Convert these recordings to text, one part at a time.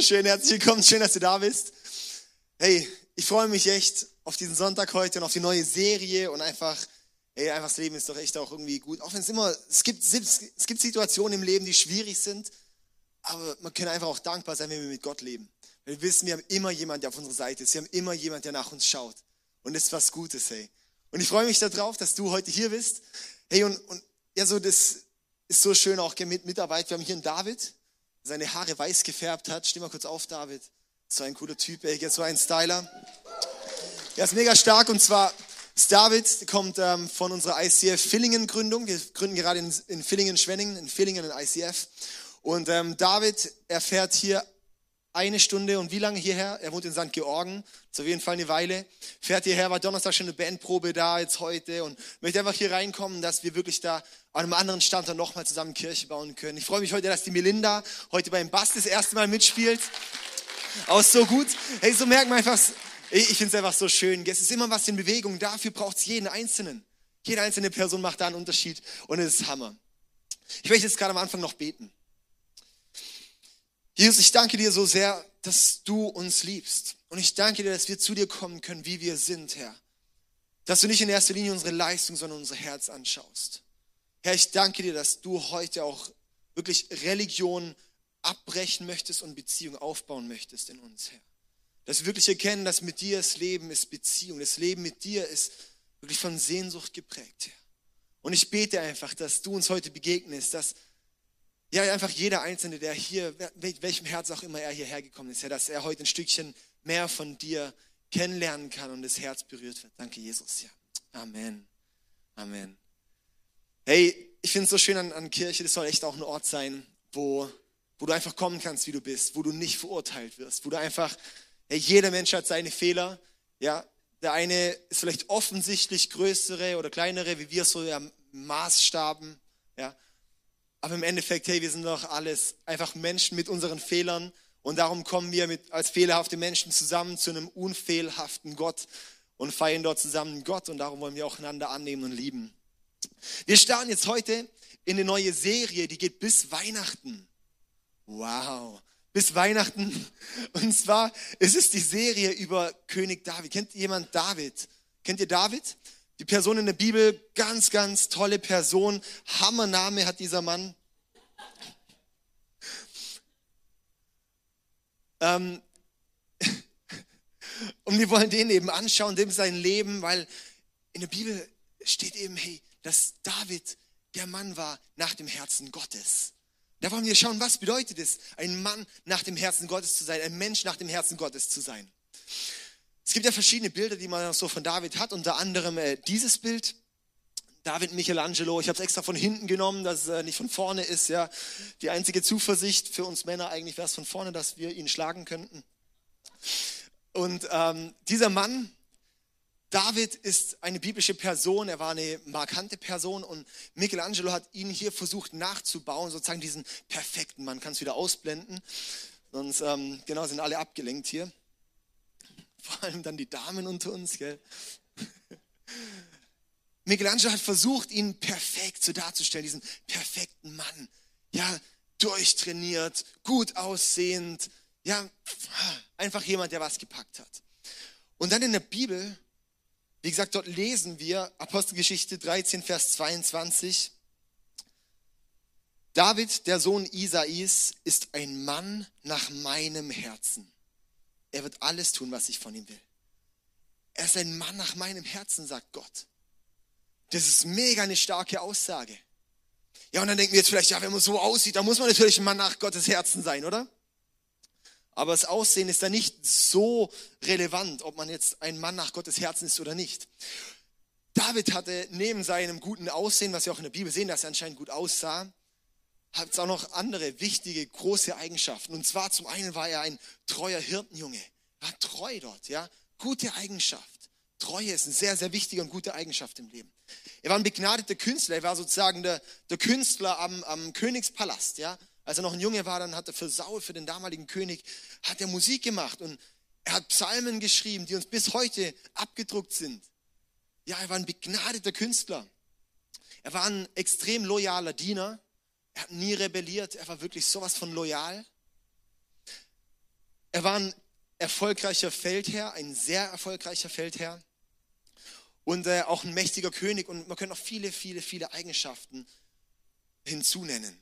Schön, herzlich willkommen, schön, dass du da bist. Hey, ich freue mich echt auf diesen Sonntag heute und auf die neue Serie und einfach, hey, einfach das Leben ist doch echt auch irgendwie gut. Auch wenn es immer, es gibt, es gibt Situationen im Leben, die schwierig sind, aber man kann einfach auch dankbar sein, wenn wir mit Gott leben. Weil wir wissen, wir haben immer jemanden, der auf unserer Seite ist. Wir haben immer jemanden, der nach uns schaut. Und das ist was Gutes, hey. Und ich freue mich darauf, dass du heute hier bist. Hey, und, und ja, so das ist so schön auch mit Mitarbeit. Wir haben hier einen David, seine Haare weiß gefärbt hat. Steh mal kurz auf, David. So ein cooler Typ, ey, so ein Styler. Er ist mega stark und zwar ist David, kommt ähm, von unserer ICF Villingen Gründung. Wir gründen gerade in, in Villingen, Schwenningen, in Villingen in ICF. Und ähm, David, er fährt hier eine Stunde und wie lange hierher? Er wohnt in St. Georgen, ist jeden Fall eine Weile. Fährt hierher, war Donnerstag schon eine Bandprobe da, jetzt heute und möchte einfach hier reinkommen, dass wir wirklich da an einem anderen Standort nochmal zusammen Kirche bauen können. Ich freue mich heute, dass die Melinda heute beim Bass das erste Mal mitspielt. Auch so gut. Hey, so merkt man einfach, ich finde es einfach so schön. Es ist immer was in Bewegung. Dafür braucht es jeden Einzelnen. Jede einzelne Person macht da einen Unterschied und es ist Hammer. Ich möchte jetzt gerade am Anfang noch beten. Jesus, ich danke dir so sehr, dass du uns liebst. Und ich danke dir, dass wir zu dir kommen können, wie wir sind, Herr. Dass du nicht in erster Linie unsere Leistung, sondern unser Herz anschaust. Herr, ich danke dir, dass du heute auch wirklich Religion abbrechen möchtest und Beziehung aufbauen möchtest in uns, Herr. Dass wir wirklich erkennen, dass mit dir das Leben ist Beziehung. Das Leben mit dir ist wirklich von Sehnsucht geprägt, Herr. Und ich bete einfach, dass du uns heute begegnest, dass ja, einfach jeder Einzelne, der hier, mit welchem Herz auch immer er hierher gekommen ist, ja, dass er heute ein Stückchen mehr von dir kennenlernen kann und das Herz berührt wird. Danke, Jesus. Ja. Amen. Amen. Hey, ich finde es so schön an, an Kirche, das soll echt auch ein Ort sein, wo, wo du einfach kommen kannst, wie du bist, wo du nicht verurteilt wirst, wo du einfach, hey, jeder Mensch hat seine Fehler, ja, der eine ist vielleicht offensichtlich größere oder kleinere, wie wir so ja, Maßstaben, ja, aber im Endeffekt, hey, wir sind doch alles einfach Menschen mit unseren Fehlern. Und darum kommen wir mit, als fehlerhafte Menschen zusammen zu einem unfehlhaften Gott und feiern dort zusammen Gott. Und darum wollen wir auch einander annehmen und lieben. Wir starten jetzt heute in eine neue Serie, die geht bis Weihnachten. Wow, bis Weihnachten. Und zwar ist es die Serie über König David. Kennt jemand David? Kennt ihr David? Die Person in der Bibel, ganz, ganz tolle Person. Hammername hat dieser Mann. Ähm, und wir wollen den eben anschauen, dem sein Leben, weil in der Bibel steht eben, hey, dass David der Mann war nach dem Herzen Gottes. Da wollen wir schauen, was bedeutet es, ein Mann nach dem Herzen Gottes zu sein, ein Mensch nach dem Herzen Gottes zu sein. Es gibt ja verschiedene Bilder, die man so von David hat, unter anderem äh, dieses Bild. David Michelangelo, ich habe es extra von hinten genommen, dass es äh, nicht von vorne ist. Ja, Die einzige Zuversicht für uns Männer eigentlich wäre es von vorne, dass wir ihn schlagen könnten. Und ähm, dieser Mann, David ist eine biblische Person, er war eine markante Person und Michelangelo hat ihn hier versucht nachzubauen, sozusagen diesen perfekten Mann. Kannst wieder ausblenden, sonst ähm, genau sind alle abgelenkt hier vor allem dann die Damen unter uns, gell? Michelangelo hat versucht, ihn perfekt so darzustellen, diesen perfekten Mann. Ja, durchtrainiert, gut aussehend, ja, einfach jemand, der was gepackt hat. Und dann in der Bibel, wie gesagt, dort lesen wir Apostelgeschichte 13, Vers 22. David, der Sohn Isais, ist ein Mann nach meinem Herzen er wird alles tun, was ich von ihm will. Er ist ein Mann nach meinem Herzen, sagt Gott. Das ist mega eine starke Aussage. Ja, und dann denken wir jetzt vielleicht, ja, wenn man so aussieht, dann muss man natürlich ein Mann nach Gottes Herzen sein, oder? Aber das Aussehen ist da nicht so relevant, ob man jetzt ein Mann nach Gottes Herzen ist oder nicht. David hatte neben seinem guten Aussehen, was wir auch in der Bibel sehen, dass er anscheinend gut aussah, hat es auch noch andere wichtige, große Eigenschaften. Und zwar zum einen war er ein treuer Hirtenjunge. War treu dort, ja. Gute Eigenschaft. Treue ist eine sehr, sehr wichtige und gute Eigenschaft im Leben. Er war ein begnadeter Künstler. Er war sozusagen der, der Künstler am, am Königspalast, ja. Als er noch ein Junge war, dann hat er für Saul, für den damaligen König, hat er Musik gemacht und er hat Psalmen geschrieben, die uns bis heute abgedruckt sind. Ja, er war ein begnadeter Künstler. Er war ein extrem loyaler Diener. Er hat nie rebelliert, er war wirklich sowas von loyal. er war ein erfolgreicher Feldherr, ein sehr erfolgreicher Feldherr und äh, auch ein mächtiger König. Und man könnte noch viele, viele, viele Eigenschaften hinzunennen.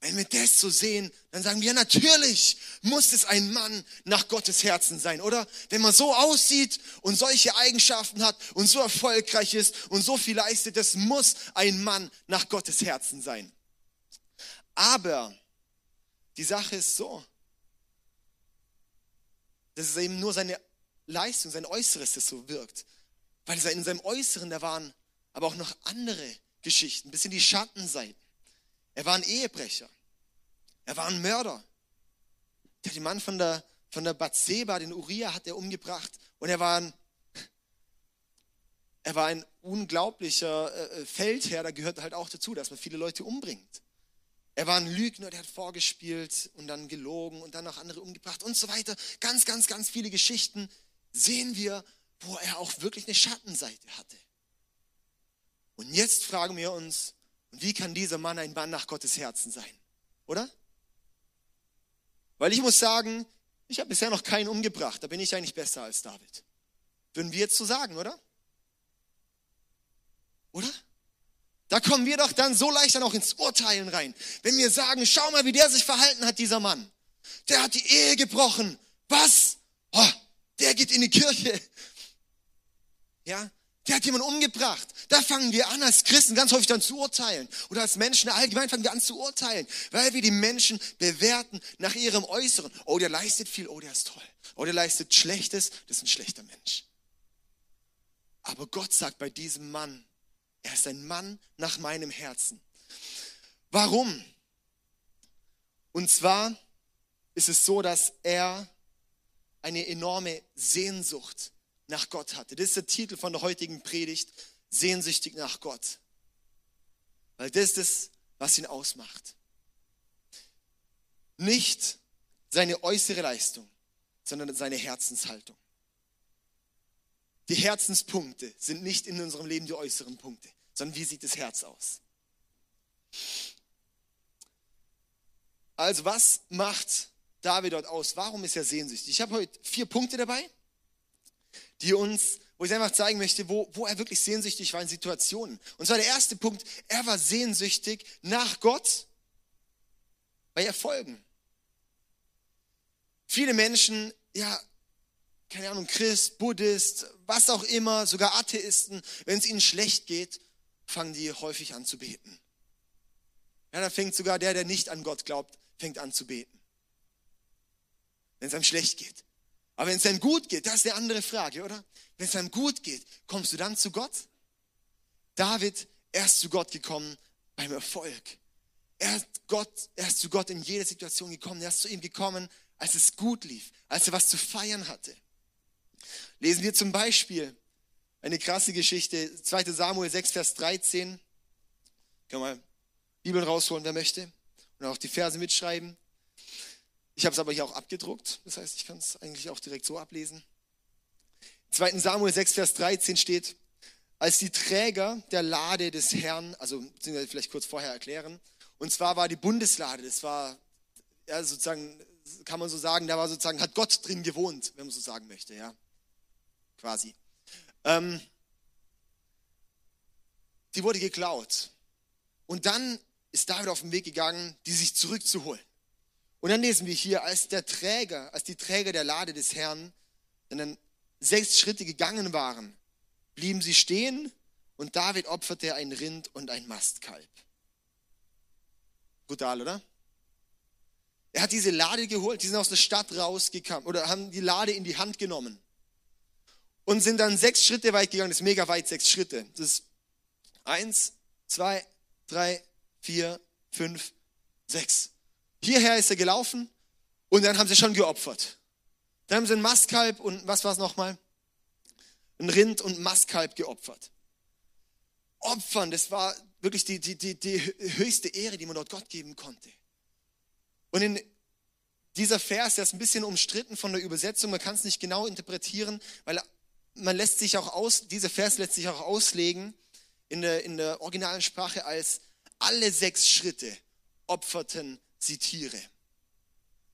Wenn wir das so sehen, dann sagen wir, ja, natürlich muss es ein Mann nach Gottes Herzen sein, oder? Wenn man so aussieht und solche Eigenschaften hat und so erfolgreich ist und so viel leistet, das muss ein Mann nach Gottes Herzen sein. Aber die Sache ist so, dass es eben nur seine Leistung, sein Äußeres, das so wirkt. Weil in seinem Äußeren, da waren aber auch noch andere Geschichten, bis in die Schattenseiten. Er war ein Ehebrecher. Er war ein Mörder. Der Mann von der, von der Bathseba, den Uriah, hat er umgebracht. Und er war ein, er war ein unglaublicher äh, äh, Feldherr. Da gehört halt auch dazu, dass man viele Leute umbringt. Er war ein Lügner, der hat vorgespielt und dann gelogen und dann noch andere umgebracht und so weiter. Ganz, ganz, ganz viele Geschichten sehen wir, wo er auch wirklich eine Schattenseite hatte. Und jetzt fragen wir uns, wie kann dieser Mann ein Mann nach Gottes Herzen sein? Oder? Weil ich muss sagen, ich habe bisher noch keinen umgebracht. Da bin ich eigentlich besser als David. Würden wir jetzt so sagen, oder? Oder? Da kommen wir doch dann so leicht dann auch ins Urteilen rein. Wenn wir sagen, schau mal, wie der sich verhalten hat, dieser Mann. Der hat die Ehe gebrochen. Was? Oh, der geht in die Kirche. Ja, der hat jemanden umgebracht. Da fangen wir an, als Christen ganz häufig dann zu urteilen. Oder als Menschen allgemein fangen wir an zu urteilen, weil wir die Menschen bewerten nach ihrem Äußeren. Oh, der leistet viel, oh, der ist toll. Oh, der leistet Schlechtes, das ist ein schlechter Mensch. Aber Gott sagt bei diesem Mann, er ist ein Mann nach meinem Herzen. Warum? Und zwar ist es so, dass er eine enorme Sehnsucht nach Gott hatte. Das ist der Titel von der heutigen Predigt, sehnsüchtig nach Gott. Weil das ist das, was ihn ausmacht. Nicht seine äußere Leistung, sondern seine Herzenshaltung. Die Herzenspunkte sind nicht in unserem Leben die äußeren Punkte, sondern wie sieht das Herz aus? Also was macht David dort aus? Warum ist er sehnsüchtig? Ich habe heute vier Punkte dabei die uns, wo ich einfach zeigen möchte, wo, wo er wirklich sehnsüchtig war in Situationen. Und zwar der erste Punkt, er war sehnsüchtig nach Gott bei Erfolgen. Viele Menschen, ja, keine Ahnung, Christ, Buddhist, was auch immer, sogar Atheisten, wenn es ihnen schlecht geht, fangen die häufig an zu beten. Ja, da fängt sogar der, der nicht an Gott glaubt, fängt an zu beten. Wenn es einem schlecht geht. Aber wenn es einem gut geht, das ist eine andere Frage, oder? Wenn es einem gut geht, kommst du dann zu Gott? David, er ist zu Gott gekommen beim Erfolg. Er ist, Gott, er ist zu Gott in jeder Situation gekommen. Er ist zu ihm gekommen, als es gut lief, als er was zu feiern hatte. Lesen wir zum Beispiel eine krasse Geschichte, 2 Samuel 6, Vers 13. Können wir mal Bibeln rausholen, wer möchte. Und auch die Verse mitschreiben. Ich habe es aber hier auch abgedruckt, das heißt, ich kann es eigentlich auch direkt so ablesen. 2. Samuel 6, Vers 13 steht, als die Träger der Lade des Herrn, also vielleicht kurz vorher erklären, und zwar war die Bundeslade, das war ja, sozusagen, kann man so sagen, da war sozusagen, hat Gott drin gewohnt, wenn man so sagen möchte, ja, quasi. Ähm, die wurde geklaut. Und dann ist David auf den Weg gegangen, die sich zurückzuholen. Und dann lesen wir hier, als der Träger, als die Träger der Lade des Herrn dann sechs Schritte gegangen waren, blieben sie stehen und David opferte ein Rind und ein Mastkalb. Brutal, oder? Er hat diese Lade geholt, die sind aus der Stadt rausgekommen oder haben die Lade in die Hand genommen und sind dann sechs Schritte weit gegangen. Das ist mega weit, sechs Schritte. Das ist eins, zwei, drei, vier, fünf, sechs. Hierher ist er gelaufen und dann haben sie schon geopfert. Dann haben sie ein Mastkalb und was war es nochmal? Ein Rind und Mastkalb geopfert. Opfern, das war wirklich die, die, die, die höchste Ehre, die man dort Gott geben konnte. Und in dieser Vers, der ist ein bisschen umstritten von der Übersetzung, man kann es nicht genau interpretieren, weil man lässt sich auch aus, dieser Vers lässt sich auch auslegen in der, in der originalen Sprache als alle sechs Schritte opferten sie Tiere.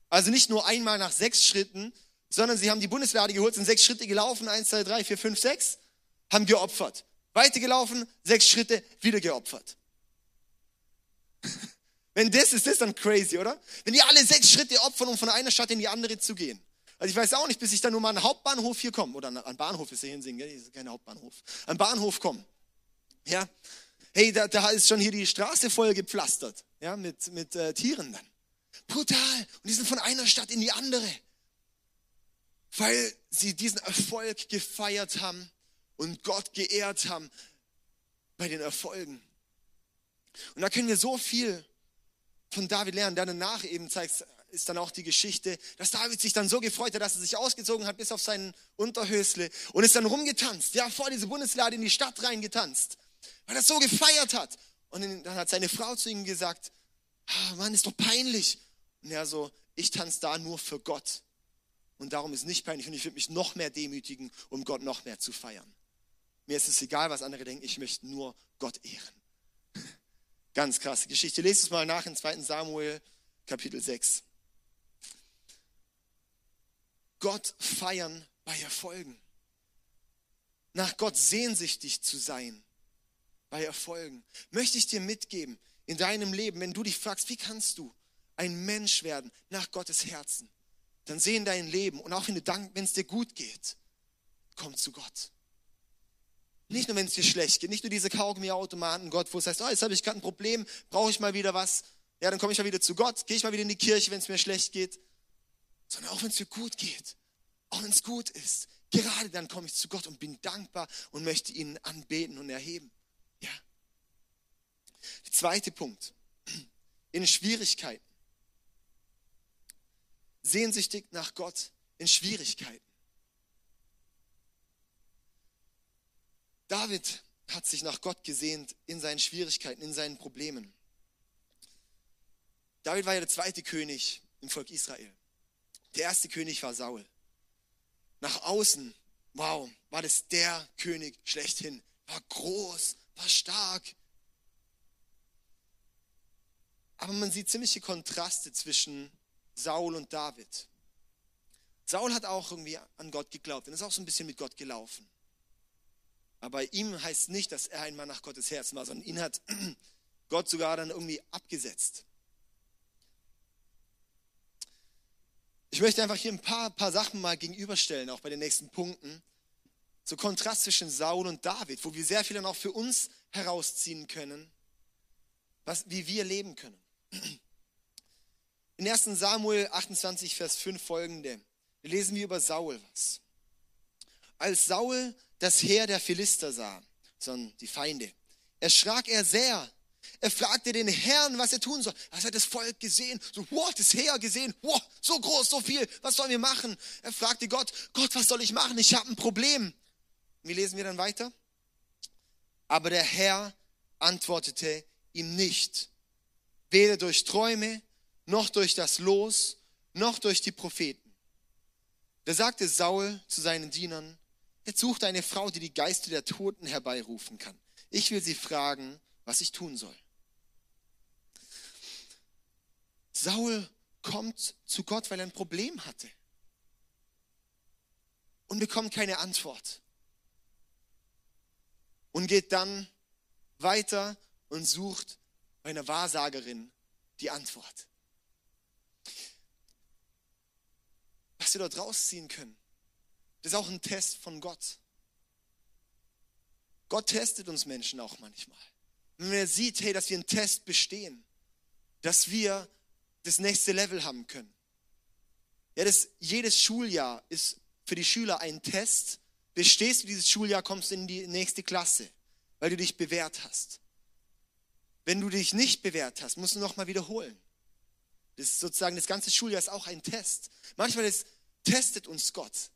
Also nicht nur einmal nach sechs Schritten, sondern sie haben die Bundeslade geholt, sind sechs Schritte gelaufen, eins, zwei, drei, vier, fünf, sechs, haben geopfert. Weitergelaufen, sechs Schritte, wieder geopfert. Wenn das ist, das dann crazy, oder? Wenn die alle sechs Schritte opfern, um von einer Stadt in die andere zu gehen. Also ich weiß auch nicht, bis ich dann nur mal an den Hauptbahnhof hier komme, oder an Bahnhof ist hier hinsingen, gell? Das ist kein Hauptbahnhof. An Bahnhof komme. Ja. Hey, da, da ist schon hier die Straße voll gepflastert, ja, mit, mit äh, Tieren dann. Brutal. Und die sind von einer Stadt in die andere. Weil sie diesen Erfolg gefeiert haben und Gott geehrt haben bei den Erfolgen. Und da können wir so viel von David lernen. Der danach eben zeigt, ist dann auch die Geschichte, dass David sich dann so gefreut hat, dass er sich ausgezogen hat bis auf seinen Unterhösle und ist dann rumgetanzt, ja, vor diese Bundeslade in die Stadt reingetanzt, weil er so gefeiert hat. Und dann hat seine Frau zu ihm gesagt, ah, Mann, ist doch peinlich. Und er so, ich tanze da nur für Gott. Und darum ist nicht peinlich und ich würde mich noch mehr demütigen, um Gott noch mehr zu feiern. Mir ist es egal, was andere denken, ich möchte nur Gott ehren. Ganz krasse Geschichte. Lest es mal nach in 2. Samuel, Kapitel 6. Gott feiern bei Erfolgen. Nach Gott sehnsüchtig zu sein bei Erfolgen. Möchte ich dir mitgeben in deinem Leben, wenn du dich fragst, wie kannst du ein Mensch werden nach Gottes Herzen, dann seh in dein Leben und auch wenn es dir gut geht, komm zu Gott. Nicht nur, wenn es dir schlecht geht, nicht nur diese Kaugummi-Automaten, Gott, wo es heißt, oh, jetzt habe ich gerade ein Problem, brauche ich mal wieder was. Ja, dann komme ich mal wieder zu Gott, gehe ich mal wieder in die Kirche, wenn es mir schlecht geht. Sondern auch wenn es mir gut geht, auch wenn es gut ist, gerade dann komme ich zu Gott und bin dankbar und möchte ihn anbeten und erheben. Ja. Der zweite Punkt. In Schwierigkeiten. Sehnsüchtig nach Gott in Schwierigkeiten. David hat sich nach Gott gesehnt in seinen Schwierigkeiten, in seinen Problemen. David war ja der zweite König im Volk Israel. Der erste König war Saul. Nach außen, wow, war das der König schlechthin. War groß, war stark. Aber man sieht ziemliche Kontraste zwischen Saul und David. Saul hat auch irgendwie an Gott geglaubt und ist auch so ein bisschen mit Gott gelaufen. Aber bei ihm heißt nicht, dass er ein Mann nach Gottes Herzen war, sondern ihn hat Gott sogar dann irgendwie abgesetzt. Ich möchte einfach hier ein paar, paar Sachen mal gegenüberstellen, auch bei den nächsten Punkten. So Kontrast zwischen Saul und David, wo wir sehr viel dann auch für uns herausziehen können, was, wie wir leben können. In 1 Samuel 28, Vers 5 folgende lesen wir über Saul was. Als Saul das Heer der Philister sah, sondern die Feinde, erschrak er sehr. Er fragte den Herrn, was er tun soll. Er hat das Volk gesehen, so, wow, das Heer gesehen, wow, so groß, so viel, was sollen wir machen? Er fragte Gott, Gott, was soll ich machen? Ich habe ein Problem. Wie lesen wir dann weiter? Aber der Herr antwortete ihm nicht, weder durch Träume, noch durch das Los, noch durch die Propheten. Da sagte Saul zu seinen Dienern, Jetzt sucht eine Frau, die die Geister der Toten herbeirufen kann. Ich will sie fragen, was ich tun soll. Saul kommt zu Gott, weil er ein Problem hatte und bekommt keine Antwort. Und geht dann weiter und sucht bei einer Wahrsagerin die Antwort. Was wir dort rausziehen können, das ist auch ein Test von Gott. Gott testet uns Menschen auch manchmal. Wenn er sieht, hey, dass wir einen Test bestehen, dass wir das nächste Level haben können. Ja, das, jedes Schuljahr ist für die Schüler ein Test. Bestehst du dieses Schuljahr, kommst du in die nächste Klasse, weil du dich bewährt hast. Wenn du dich nicht bewährt hast, musst du nochmal wiederholen. Das ist sozusagen, das ganze Schuljahr ist auch ein Test. Manchmal ist, testet uns Gott.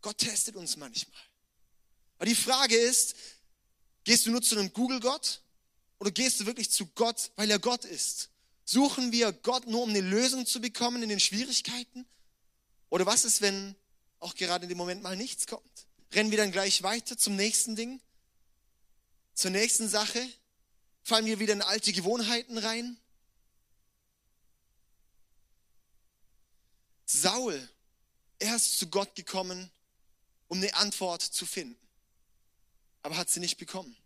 Gott testet uns manchmal. Aber die Frage ist, gehst du nur zu einem Google-Gott oder gehst du wirklich zu Gott, weil er Gott ist? Suchen wir Gott nur, um eine Lösung zu bekommen in den Schwierigkeiten? Oder was ist, wenn auch gerade in dem Moment mal nichts kommt? Rennen wir dann gleich weiter zum nächsten Ding? Zur nächsten Sache? Fallen wir wieder in alte Gewohnheiten rein? Saul, er ist zu Gott gekommen, um eine Antwort zu finden, aber hat sie nicht bekommen.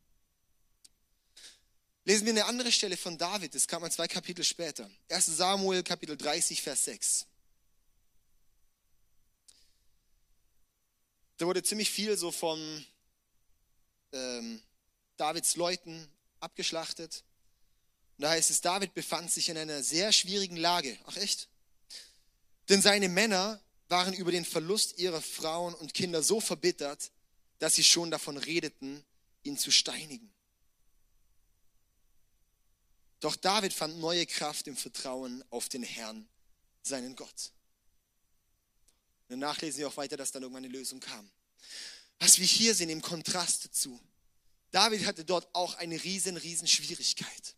Lesen wir eine andere Stelle von David, das kam mal zwei Kapitel später. 1 Samuel, Kapitel 30, Vers 6. Da wurde ziemlich viel so von ähm, Davids Leuten abgeschlachtet. Und da heißt es, David befand sich in einer sehr schwierigen Lage. Ach echt? Denn seine Männer waren über den Verlust ihrer Frauen und Kinder so verbittert, dass sie schon davon redeten, ihn zu steinigen. Doch David fand neue Kraft im Vertrauen auf den Herrn, seinen Gott. Danach lesen wir auch weiter, dass dann irgendwann eine Lösung kam. Was wir hier sehen im Kontrast dazu. David hatte dort auch eine riesen, riesen Schwierigkeit.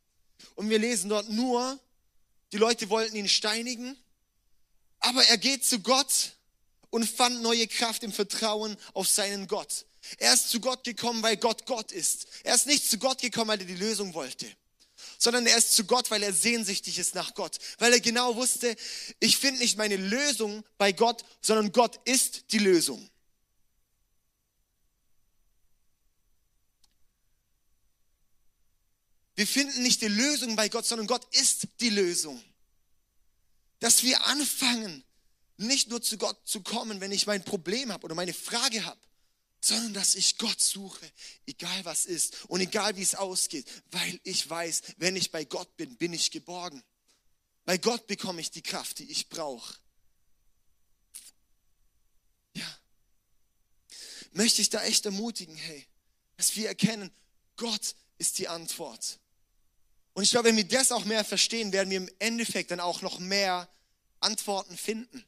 Und wir lesen dort nur, die Leute wollten ihn steinigen, aber er geht zu Gott und fand neue Kraft im Vertrauen auf seinen Gott. Er ist zu Gott gekommen, weil Gott Gott ist. Er ist nicht zu Gott gekommen, weil er die Lösung wollte, sondern er ist zu Gott, weil er sehnsüchtig ist nach Gott, weil er genau wusste, ich finde nicht meine Lösung bei Gott, sondern Gott ist die Lösung. Wir finden nicht die Lösung bei Gott, sondern Gott ist die Lösung. Dass wir anfangen, nicht nur zu Gott zu kommen, wenn ich mein Problem habe oder meine Frage habe, sondern dass ich Gott suche, egal was ist und egal wie es ausgeht, weil ich weiß, wenn ich bei Gott bin, bin ich geborgen. Bei Gott bekomme ich die Kraft, die ich brauche. Ja. Möchte ich da echt ermutigen, hey, dass wir erkennen, Gott ist die Antwort. Und ich glaube, wenn wir das auch mehr verstehen, werden wir im Endeffekt dann auch noch mehr Antworten finden.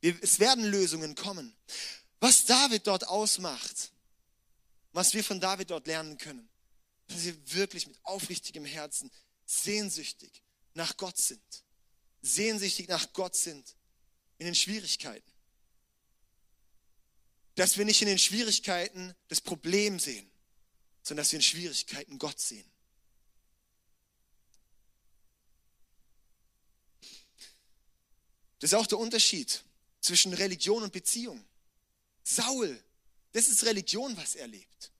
Es werden Lösungen kommen. Was David dort ausmacht, was wir von David dort lernen können, dass wir wirklich mit aufrichtigem Herzen sehnsüchtig nach Gott sind. Sehnsüchtig nach Gott sind in den Schwierigkeiten. Dass wir nicht in den Schwierigkeiten das Problem sehen, sondern dass wir in Schwierigkeiten Gott sehen. Das ist auch der Unterschied zwischen Religion und Beziehung. Saul, das ist Religion, was er lebt.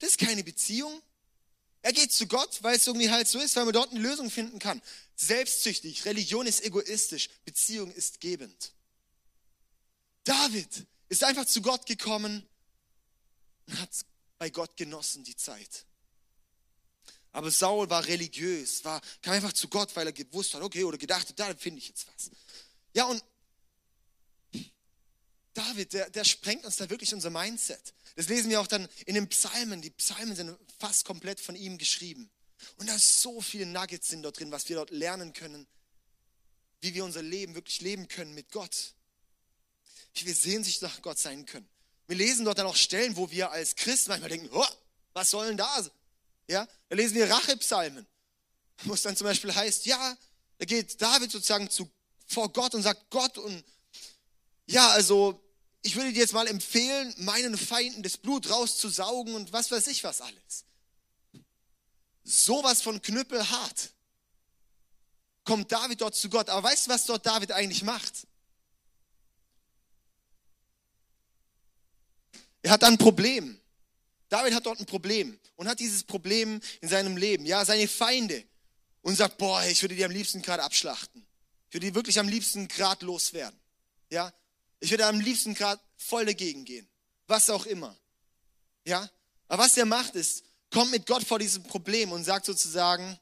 Das ist keine Beziehung. Er geht zu Gott, weil es irgendwie halt so ist, weil man dort eine Lösung finden kann. Selbstsüchtig, Religion ist egoistisch, Beziehung ist gebend. David ist einfach zu Gott gekommen und hat bei Gott genossen die Zeit. Aber Saul war religiös, war, kam einfach zu Gott, weil er gewusst hat, okay, oder gedacht hat, da finde ich jetzt was. Ja, und David, der, der sprengt uns da wirklich unser Mindset. Das lesen wir auch dann in den Psalmen. Die Psalmen sind fast komplett von ihm geschrieben. Und da ist so viele Nuggets sind dort drin, was wir dort lernen können, wie wir unser Leben wirklich leben können mit Gott. Wie wir sehnsüchtig nach Gott sein können. Wir lesen dort dann auch Stellen, wo wir als Christen manchmal denken, oh, was soll denn da? Ja, da lesen wir Rachepsalmen, wo es dann zum Beispiel heißt, ja, da geht David sozusagen zu vor Gott und sagt, Gott, und ja, also ich würde dir jetzt mal empfehlen, meinen Feinden das Blut rauszusaugen und was weiß ich was alles. Sowas von knüppelhart kommt David dort zu Gott. Aber weißt du, was dort David eigentlich macht? Er hat ein Problem. David hat dort ein Problem und hat dieses Problem in seinem Leben. Ja, seine Feinde. Und sagt, boah, ich würde die am liebsten gerade abschlachten. Ich würde die wirklich am liebsten gerade loswerden. Ja? Ich würde am liebsten gerade voll dagegen gehen. Was auch immer. Ja? Aber was er macht ist, kommt mit Gott vor diesem Problem und sagt sozusagen,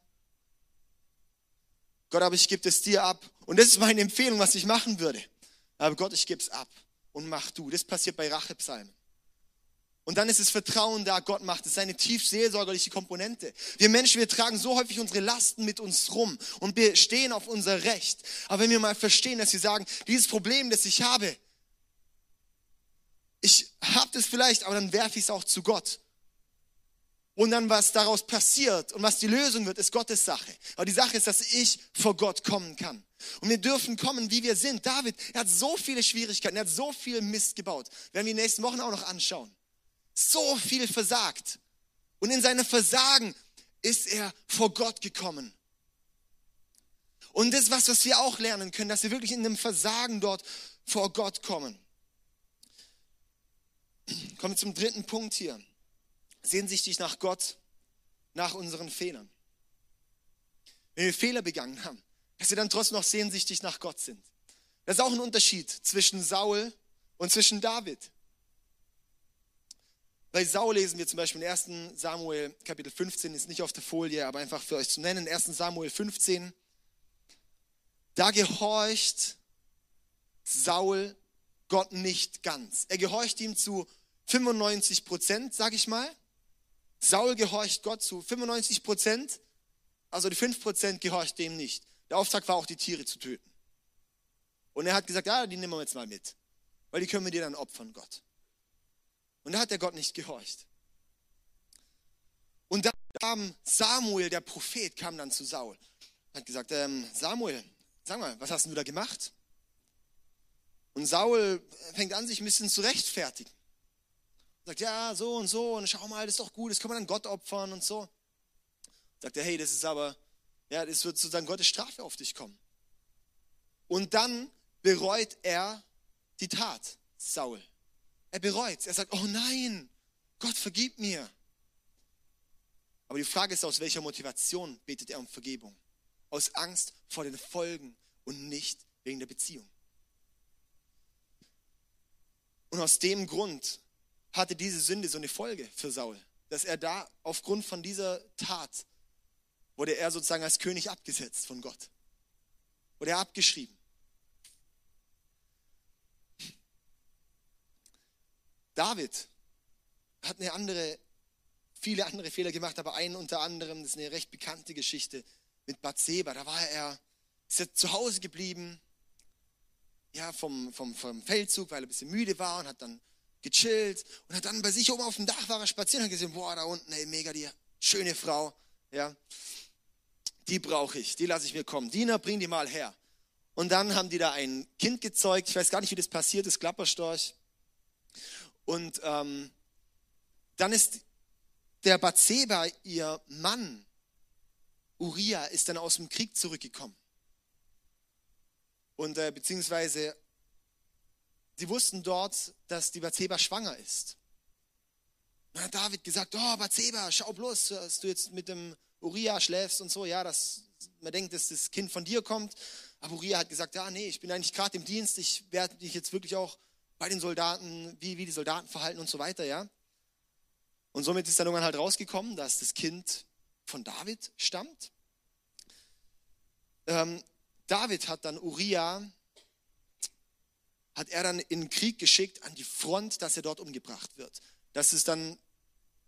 Gott, aber ich gebe es dir ab. Und das ist meine Empfehlung, was ich machen würde. Aber Gott, ich gebe es ab und mach du. Das passiert bei Rachepsalmen. Und dann ist es Vertrauen da, Gott macht es, eine tief seelsorgerliche Komponente. Wir Menschen, wir tragen so häufig unsere Lasten mit uns rum und wir stehen auf unser Recht. Aber wenn wir mal verstehen, dass wir sagen, dieses Problem, das ich habe, ich habe das vielleicht, aber dann werfe ich es auch zu Gott. Und dann, was daraus passiert und was die Lösung wird, ist Gottes Sache. Aber die Sache ist, dass ich vor Gott kommen kann. Und wir dürfen kommen, wie wir sind. David, er hat so viele Schwierigkeiten, er hat so viel Mist gebaut. Werden wir den nächsten Wochen auch noch anschauen so viel versagt. Und in seinem Versagen ist er vor Gott gekommen. Und das ist was, was wir auch lernen können, dass wir wirklich in einem Versagen dort vor Gott kommen. Kommen wir zum dritten Punkt hier. Sehnsüchtig nach Gott, nach unseren Fehlern. Wenn wir Fehler begangen haben, dass wir dann trotzdem noch sehnsüchtig nach Gott sind. Das ist auch ein Unterschied zwischen Saul und zwischen David. Bei Saul lesen wir zum Beispiel in 1. Samuel Kapitel 15, ist nicht auf der Folie, aber einfach für euch zu nennen, 1. Samuel 15. Da gehorcht Saul Gott nicht ganz. Er gehorcht ihm zu 95 Prozent, sag ich mal. Saul gehorcht Gott zu 95 Prozent, also die 5 Prozent gehorcht dem nicht. Der Auftrag war auch, die Tiere zu töten. Und er hat gesagt, ja, die nehmen wir jetzt mal mit, weil die können wir dir dann opfern, Gott. Und da hat der Gott nicht gehorcht. Und dann kam Samuel, der Prophet, kam dann zu Saul. Hat gesagt, ähm, Samuel, sag mal, was hast du da gemacht? Und Saul fängt an, sich ein bisschen zu rechtfertigen. Sagt, ja, so und so, und schau mal, das ist doch gut, das kann man dann Gott opfern und so. Sagt er, hey, das ist aber, ja, das wird sozusagen Gottes Strafe auf dich kommen. Und dann bereut er die Tat, Saul. Er bereut Er sagt, oh nein, Gott vergib mir. Aber die Frage ist, aus welcher Motivation betet er um Vergebung? Aus Angst vor den Folgen und nicht wegen der Beziehung. Und aus dem Grund hatte diese Sünde so eine Folge für Saul, dass er da aufgrund von dieser Tat wurde er sozusagen als König abgesetzt von Gott. Wurde er abgeschrieben. David hat eine andere, viele andere Fehler gemacht, aber einen unter anderem, das ist eine recht bekannte Geschichte mit Bathseba. Da war er, ist er zu Hause geblieben, ja, vom, vom, vom Feldzug, weil er ein bisschen müde war und hat dann gechillt und hat dann bei sich oben auf dem Dach war er spazieren und hat gesehen, boah, da unten, ey, mega die schöne Frau, ja, die brauche ich, die lasse ich mir kommen. Diener, bring die mal her. Und dann haben die da ein Kind gezeugt, ich weiß gar nicht, wie das passiert ist, Klapperstorch. Und ähm, dann ist der Bathseba, ihr Mann, Uriah, ist dann aus dem Krieg zurückgekommen. Und äh, beziehungsweise, sie wussten dort, dass die Bathseba schwanger ist. hat David gesagt, oh Bathseba, schau bloß, dass du jetzt mit dem Uriah schläfst und so. Ja, dass man denkt, dass das Kind von dir kommt. Aber Uriah hat gesagt, ja, nee, ich bin eigentlich gerade im Dienst, ich werde dich jetzt wirklich auch bei den Soldaten, wie, wie die Soldaten verhalten und so weiter, ja. Und somit ist dann irgendwann halt rausgekommen, dass das Kind von David stammt. Ähm, David hat dann Uriah, hat er dann in den Krieg geschickt an die Front, dass er dort umgebracht wird. Dass es dann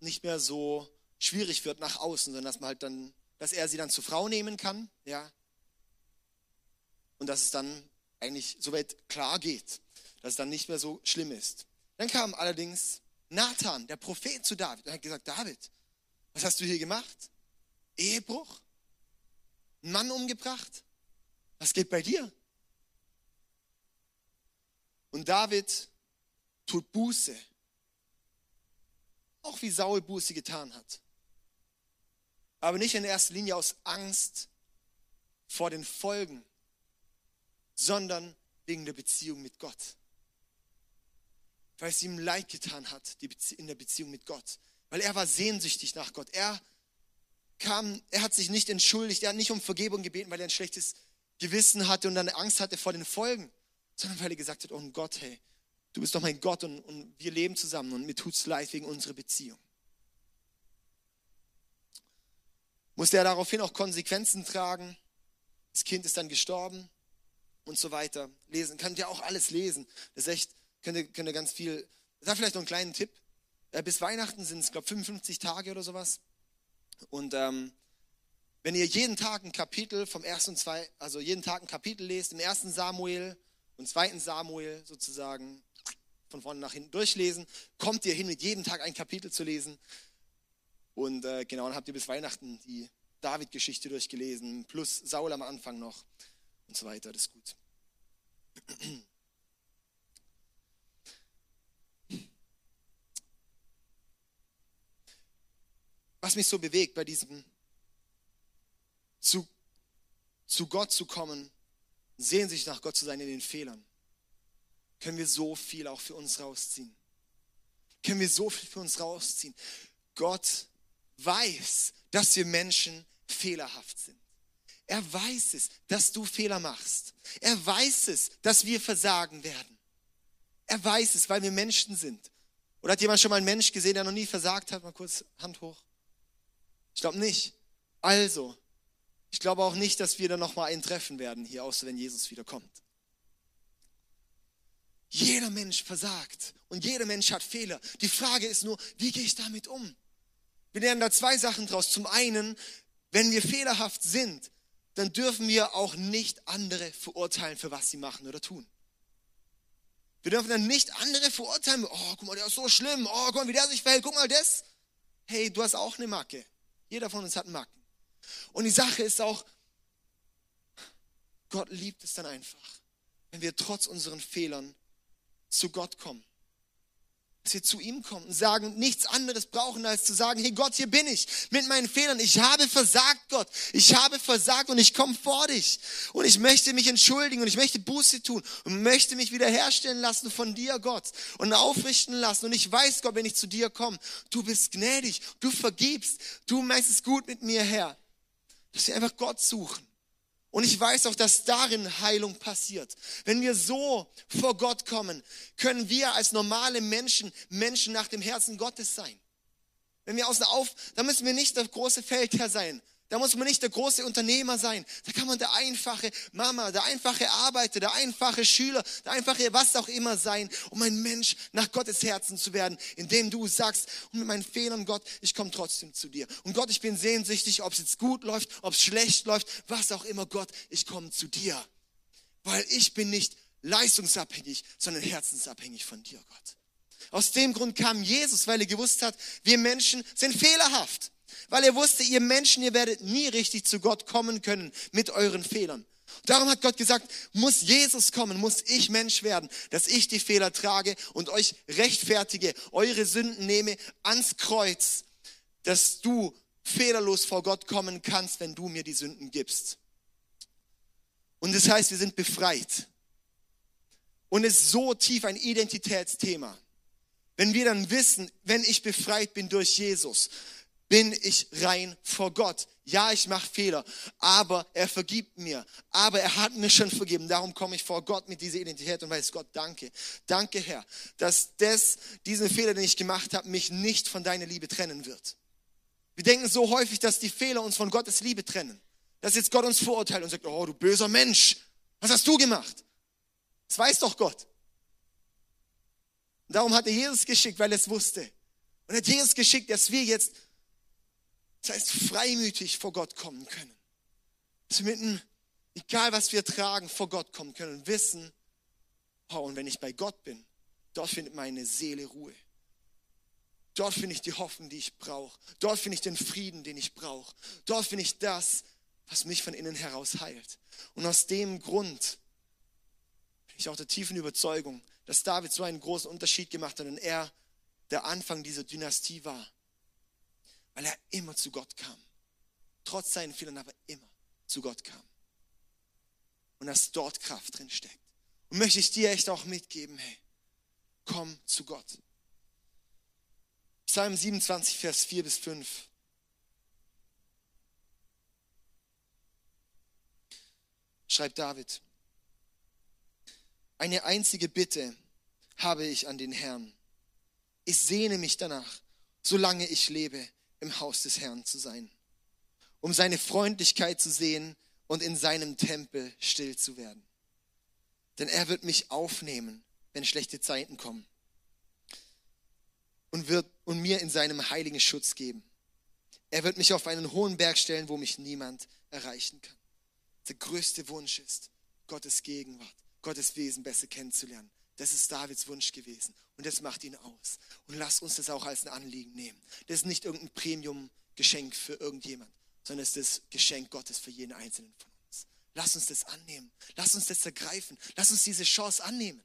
nicht mehr so schwierig wird nach außen, sondern dass man halt dann, dass er sie dann zur Frau nehmen kann, ja. Und dass es dann eigentlich soweit klar geht dass es dann nicht mehr so schlimm ist. Dann kam allerdings Nathan, der Prophet zu David, und hat gesagt, David, was hast du hier gemacht? Ehebruch? Einen Mann umgebracht? Was geht bei dir? Und David tut Buße, auch wie Saul Buße getan hat. Aber nicht in erster Linie aus Angst vor den Folgen, sondern wegen der Beziehung mit Gott weil es ihm leid getan hat in der Beziehung mit Gott. Weil er war sehnsüchtig nach Gott. Er kam, er hat sich nicht entschuldigt, er hat nicht um Vergebung gebeten, weil er ein schlechtes Gewissen hatte und dann Angst hatte vor den Folgen, sondern weil er gesagt hat, oh Gott, hey, du bist doch mein Gott und, und wir leben zusammen und mir tut es leid wegen unserer Beziehung. Musste er daraufhin auch Konsequenzen tragen. Das Kind ist dann gestorben und so weiter. Lesen, könnt ihr auch alles lesen. Das ist echt könnt ihr, könnt ihr ganz viel, da vielleicht noch einen kleinen Tipp. Bis Weihnachten sind es, glaube ich, 55 Tage oder sowas. Und ähm, wenn ihr jeden Tag ein Kapitel vom ersten und zwei, also jeden Tag ein Kapitel lest, im ersten Samuel und zweiten Samuel sozusagen von vorne nach hinten durchlesen, kommt ihr hin, mit jedem Tag ein Kapitel zu lesen. Und äh, genau, dann habt ihr bis Weihnachten die David-Geschichte durchgelesen, plus Saul am Anfang noch und so weiter. Das ist gut. was mich so bewegt bei diesem zu, zu Gott zu kommen, Sehnsucht nach Gott zu sein in den Fehlern, können wir so viel auch für uns rausziehen. Können wir so viel für uns rausziehen. Gott weiß, dass wir Menschen fehlerhaft sind. Er weiß es, dass du Fehler machst. Er weiß es, dass wir versagen werden. Er weiß es, weil wir Menschen sind. Oder hat jemand schon mal einen Mensch gesehen, der noch nie versagt hat? Mal kurz Hand hoch. Ich glaube nicht. Also, ich glaube auch nicht, dass wir dann nochmal einen treffen werden hier, außer wenn Jesus wiederkommt. Jeder Mensch versagt und jeder Mensch hat Fehler. Die Frage ist nur, wie gehe ich damit um? Wir lernen da zwei Sachen draus. Zum einen, wenn wir fehlerhaft sind, dann dürfen wir auch nicht andere verurteilen, für was sie machen oder tun. Wir dürfen dann nicht andere verurteilen. Oh, guck mal, der ist so schlimm. Oh, guck mal, wie der sich verhält. Guck mal das. Hey, du hast auch eine Macke. Jeder von uns hat einen Macken. Und die Sache ist auch, Gott liebt es dann einfach, wenn wir trotz unseren Fehlern zu Gott kommen dass wir zu ihm kommen und sagen, nichts anderes brauchen, als zu sagen, hey Gott, hier bin ich mit meinen Fehlern. Ich habe versagt, Gott. Ich habe versagt und ich komme vor dich. Und ich möchte mich entschuldigen und ich möchte Buße tun und möchte mich wiederherstellen lassen von dir, Gott. Und aufrichten lassen. Und ich weiß, Gott, wenn ich zu dir komme, du bist gnädig, du vergibst, du meinst es gut mit mir, Herr. Dass wir einfach Gott suchen und ich weiß auch, dass darin Heilung passiert. Wenn wir so vor Gott kommen, können wir als normale Menschen Menschen nach dem Herzen Gottes sein. Wenn wir aus der Auf, da müssen wir nicht der große Feldherr sein. Da muss man nicht der große Unternehmer sein. Da kann man der einfache Mama, der einfache Arbeiter, der einfache Schüler, der einfache was auch immer sein, um ein Mensch nach Gottes Herzen zu werden, indem du sagst, und mit meinen Fehlern, Gott, ich komme trotzdem zu dir. Und Gott, ich bin sehnsüchtig, ob es jetzt gut läuft, ob es schlecht läuft, was auch immer, Gott, ich komme zu dir. Weil ich bin nicht leistungsabhängig, sondern herzensabhängig von dir, Gott. Aus dem Grund kam Jesus, weil er gewusst hat, wir Menschen sind fehlerhaft weil er wusste, ihr Menschen, ihr werdet nie richtig zu Gott kommen können mit euren Fehlern. Darum hat Gott gesagt, muss Jesus kommen, muss ich Mensch werden, dass ich die Fehler trage und euch rechtfertige, eure Sünden nehme ans Kreuz, dass du fehlerlos vor Gott kommen kannst, wenn du mir die Sünden gibst. Und das heißt, wir sind befreit. Und es ist so tief ein Identitätsthema. Wenn wir dann wissen, wenn ich befreit bin durch Jesus, bin ich rein vor Gott. Ja, ich mache Fehler, aber er vergibt mir. Aber er hat mir schon vergeben. Darum komme ich vor Gott mit dieser Identität und weiß Gott, danke. Danke, Herr, dass das, diesen Fehler, den ich gemacht habe, mich nicht von deiner Liebe trennen wird. Wir denken so häufig, dass die Fehler uns von Gottes Liebe trennen. Dass jetzt Gott uns verurteilt und sagt, oh, du böser Mensch, was hast du gemacht? Das weiß doch Gott. Und darum hat er Jesus geschickt, weil er es wusste. Und er hat Jesus geschickt, dass wir jetzt das heißt, freimütig vor Gott kommen können. Dass wir mitten, egal was wir tragen, vor Gott kommen können und wissen, oh, und wenn ich bei Gott bin, dort findet meine Seele Ruhe. Dort finde ich die Hoffnung, die ich brauche. Dort finde ich den Frieden, den ich brauche. Dort finde ich das, was mich von innen heraus heilt. Und aus dem Grund bin ich auch der tiefen Überzeugung, dass David so einen großen Unterschied gemacht hat und er der Anfang dieser Dynastie war weil er immer zu Gott kam. Trotz seinen Fehlern aber immer zu Gott kam. Und dass dort Kraft drin steckt. Und möchte ich dir echt auch mitgeben, hey, komm zu Gott. Psalm 27, Vers 4 bis 5. Schreibt David. Eine einzige Bitte habe ich an den Herrn. Ich sehne mich danach, solange ich lebe, im Haus des Herrn zu sein, um seine Freundlichkeit zu sehen und in seinem Tempel still zu werden. Denn er wird mich aufnehmen, wenn schlechte Zeiten kommen und wird und mir in seinem heiligen Schutz geben. Er wird mich auf einen hohen Berg stellen, wo mich niemand erreichen kann. Der größte Wunsch ist, Gottes Gegenwart, Gottes Wesen besser kennenzulernen. Das ist Davids Wunsch gewesen. Und das macht ihn aus. Und lasst uns das auch als ein Anliegen nehmen. Das ist nicht irgendein Premium-Geschenk für irgendjemand, sondern es ist das Geschenk Gottes für jeden Einzelnen von uns. Lass uns das annehmen. Lass uns das ergreifen. Lass uns diese Chance annehmen.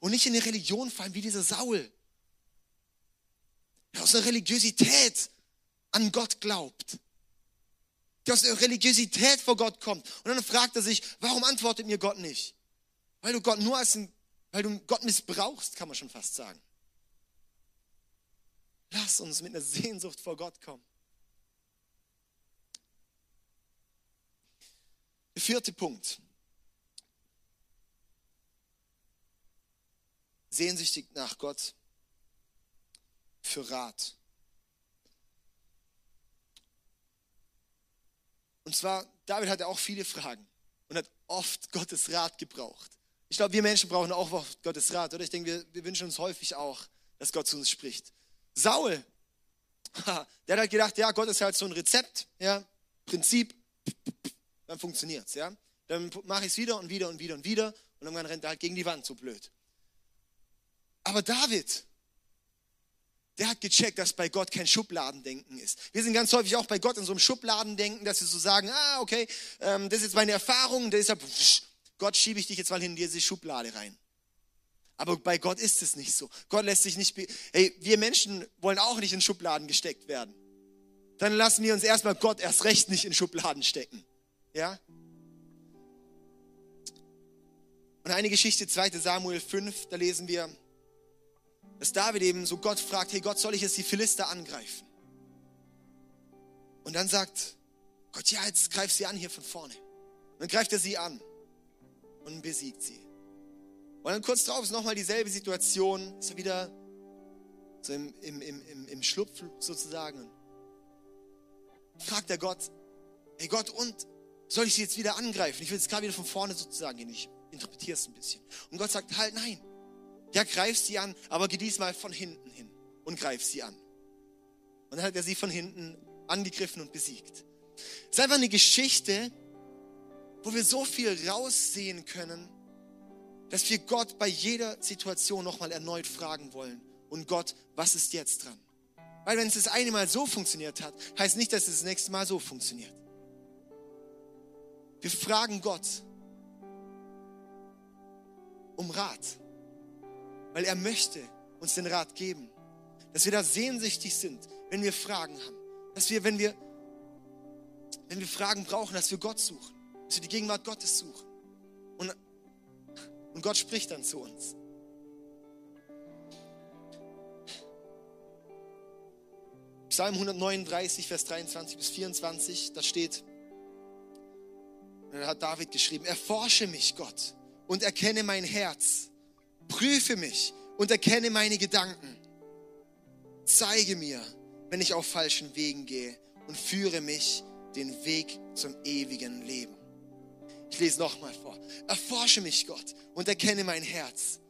Und nicht in eine Religion fallen wie dieser Saul. Der aus einer Religiosität an Gott glaubt. der aus der Religiosität vor Gott kommt. Und dann fragt er sich, warum antwortet mir Gott nicht? Weil du Gott nur als ein, weil du Gott missbrauchst, kann man schon fast sagen. Lass uns mit einer Sehnsucht vor Gott kommen. Der vierte Punkt. Sehnsüchtig nach Gott für Rat. Und zwar, David hatte auch viele Fragen und hat oft Gottes Rat gebraucht. Ich glaube, wir Menschen brauchen auch Gottes Rat, oder? Ich denke, wir, wir wünschen uns häufig auch, dass Gott zu uns spricht. Saul, der hat halt gedacht, ja, Gott ist halt so ein Rezept, ja, Prinzip, dann funktioniert es, ja. Dann mache ich es wieder und wieder und wieder und wieder und dann rennt er halt gegen die Wand, so blöd. Aber David, der hat gecheckt, dass bei Gott kein Schubladendenken ist. Wir sind ganz häufig auch bei Gott in so einem Schubladendenken, dass wir so sagen, ah, okay, ähm, das ist jetzt meine Erfahrung, deshalb, pff, Gott schiebe ich dich jetzt mal in diese Schublade rein. Aber bei Gott ist es nicht so. Gott lässt sich nicht, hey, wir Menschen wollen auch nicht in Schubladen gesteckt werden. Dann lassen wir uns erstmal Gott erst recht nicht in Schubladen stecken. Ja? Und eine Geschichte, 2. Samuel 5, da lesen wir, dass David eben so Gott fragt, hey Gott, soll ich jetzt die Philister angreifen? Und dann sagt Gott, ja, jetzt greif sie an hier von vorne. Und dann greift er sie an und besiegt sie. Und dann kurz darauf ist nochmal dieselbe Situation, ist er wieder so im, im, im, im Schlupf sozusagen. Und fragt er Gott, hey Gott, und soll ich sie jetzt wieder angreifen? Ich will jetzt gerade wieder von vorne sozusagen gehen. Ich interpretiere es ein bisschen. Und Gott sagt, halt, nein, ja, greif sie an, aber geh diesmal von hinten hin und greif sie an. Und dann hat er sie von hinten angegriffen und besiegt. Es ist einfach eine Geschichte, wo wir so viel raussehen können, dass wir Gott bei jeder Situation nochmal erneut fragen wollen. Und Gott, was ist jetzt dran? Weil wenn es das eine Mal so funktioniert hat, heißt nicht, dass es das nächste Mal so funktioniert. Wir fragen Gott um Rat weil er möchte uns den Rat geben. Dass wir da sehnsüchtig sind, wenn wir Fragen haben. Dass wir, wenn wir, wenn wir Fragen brauchen, dass wir Gott suchen. Dass wir die Gegenwart Gottes suchen. Und, und Gott spricht dann zu uns. Psalm 139, Vers 23 bis 24, da steht, da hat David geschrieben, erforsche mich, Gott, und erkenne mein Herz Prüfe mich und erkenne meine Gedanken. Zeige mir, wenn ich auf falschen Wegen gehe und führe mich den Weg zum ewigen Leben. Ich lese nochmal vor. Erforsche mich, Gott, und erkenne mein Herz.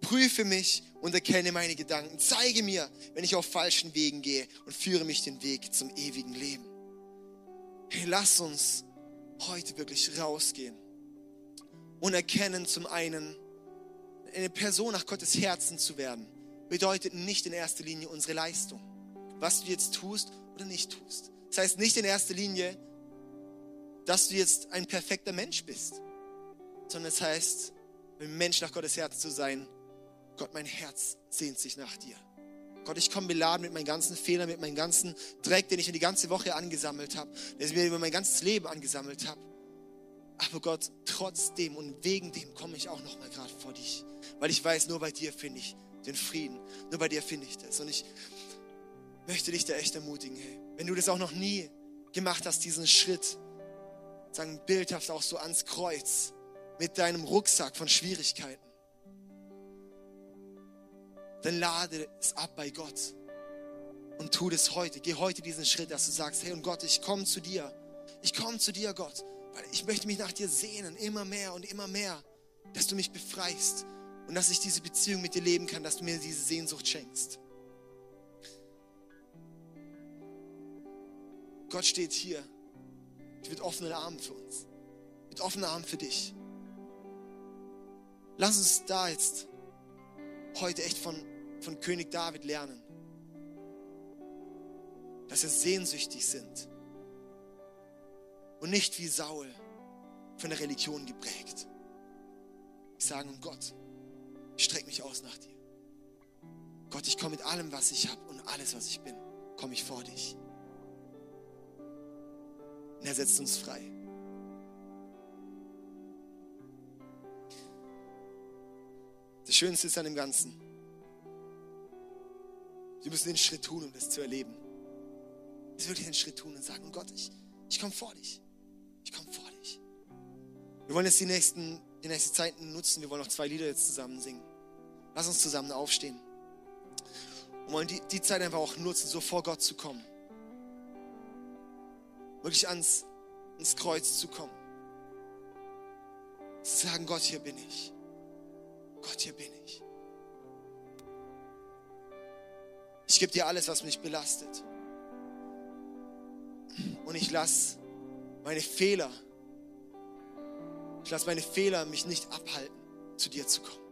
Prüfe mich und erkenne meine Gedanken. Zeige mir, wenn ich auf falschen Wegen gehe und führe mich den Weg zum ewigen Leben. Hey, lass uns heute wirklich rausgehen und erkennen zum einen, eine Person nach Gottes Herzen zu werden, bedeutet nicht in erster Linie unsere Leistung, was du jetzt tust oder nicht tust. Das heißt nicht in erster Linie, dass du jetzt ein perfekter Mensch bist, sondern es heißt, ein Mensch nach Gottes Herz zu sein. Gott, mein Herz sehnt sich nach dir. Gott, ich komme beladen mit meinen ganzen Fehlern, mit meinem ganzen Dreck, den ich in die ganze Woche angesammelt habe, den ich mir über mein ganzes Leben angesammelt habe. Aber Gott, trotzdem und wegen dem komme ich auch noch mal gerade vor dich, weil ich weiß, nur bei dir finde ich den Frieden, nur bei dir finde ich das. Und ich möchte dich da echt ermutigen, hey, wenn du das auch noch nie gemacht hast, diesen Schritt, sagen bildhaft auch so ans Kreuz mit deinem Rucksack von Schwierigkeiten, dann lade es ab bei Gott und tu das heute. Geh heute diesen Schritt, dass du sagst, hey und Gott, ich komme zu dir. Ich komme zu dir, Gott. Weil ich möchte mich nach dir sehnen, immer mehr und immer mehr, dass du mich befreist und dass ich diese Beziehung mit dir leben kann, dass du mir diese Sehnsucht schenkst. Gott steht hier mit offenen Armen für uns, mit offenen Armen für dich. Lass uns da jetzt heute echt von, von König David lernen, dass wir sehnsüchtig sind und nicht wie Saul von der Religion geprägt. Ich sage, Gott, ich strecke mich aus nach dir. Gott, ich komme mit allem, was ich habe und alles, was ich bin, komme ich vor dich. Er setzt uns frei. Das Schönste ist an dem Ganzen. Wir müssen den Schritt tun, um das zu erleben. Wir müssen wirklich den Schritt tun und sagen, Gott, ich, ich komme vor dich. Ich komme vor dich. Wir wollen jetzt die nächsten, die nächsten Zeiten nutzen. Wir wollen noch zwei Lieder jetzt zusammen singen. Lass uns zusammen aufstehen. Und wollen die, die Zeit einfach auch nutzen, so vor Gott zu kommen. Wirklich ans, ans Kreuz zu kommen. Zu sagen, Gott, hier bin ich. Gott, hier bin ich. Ich gebe dir alles, was mich belastet. Und ich lasse meine Fehler, ich lasse meine Fehler mich nicht abhalten, zu dir zu kommen.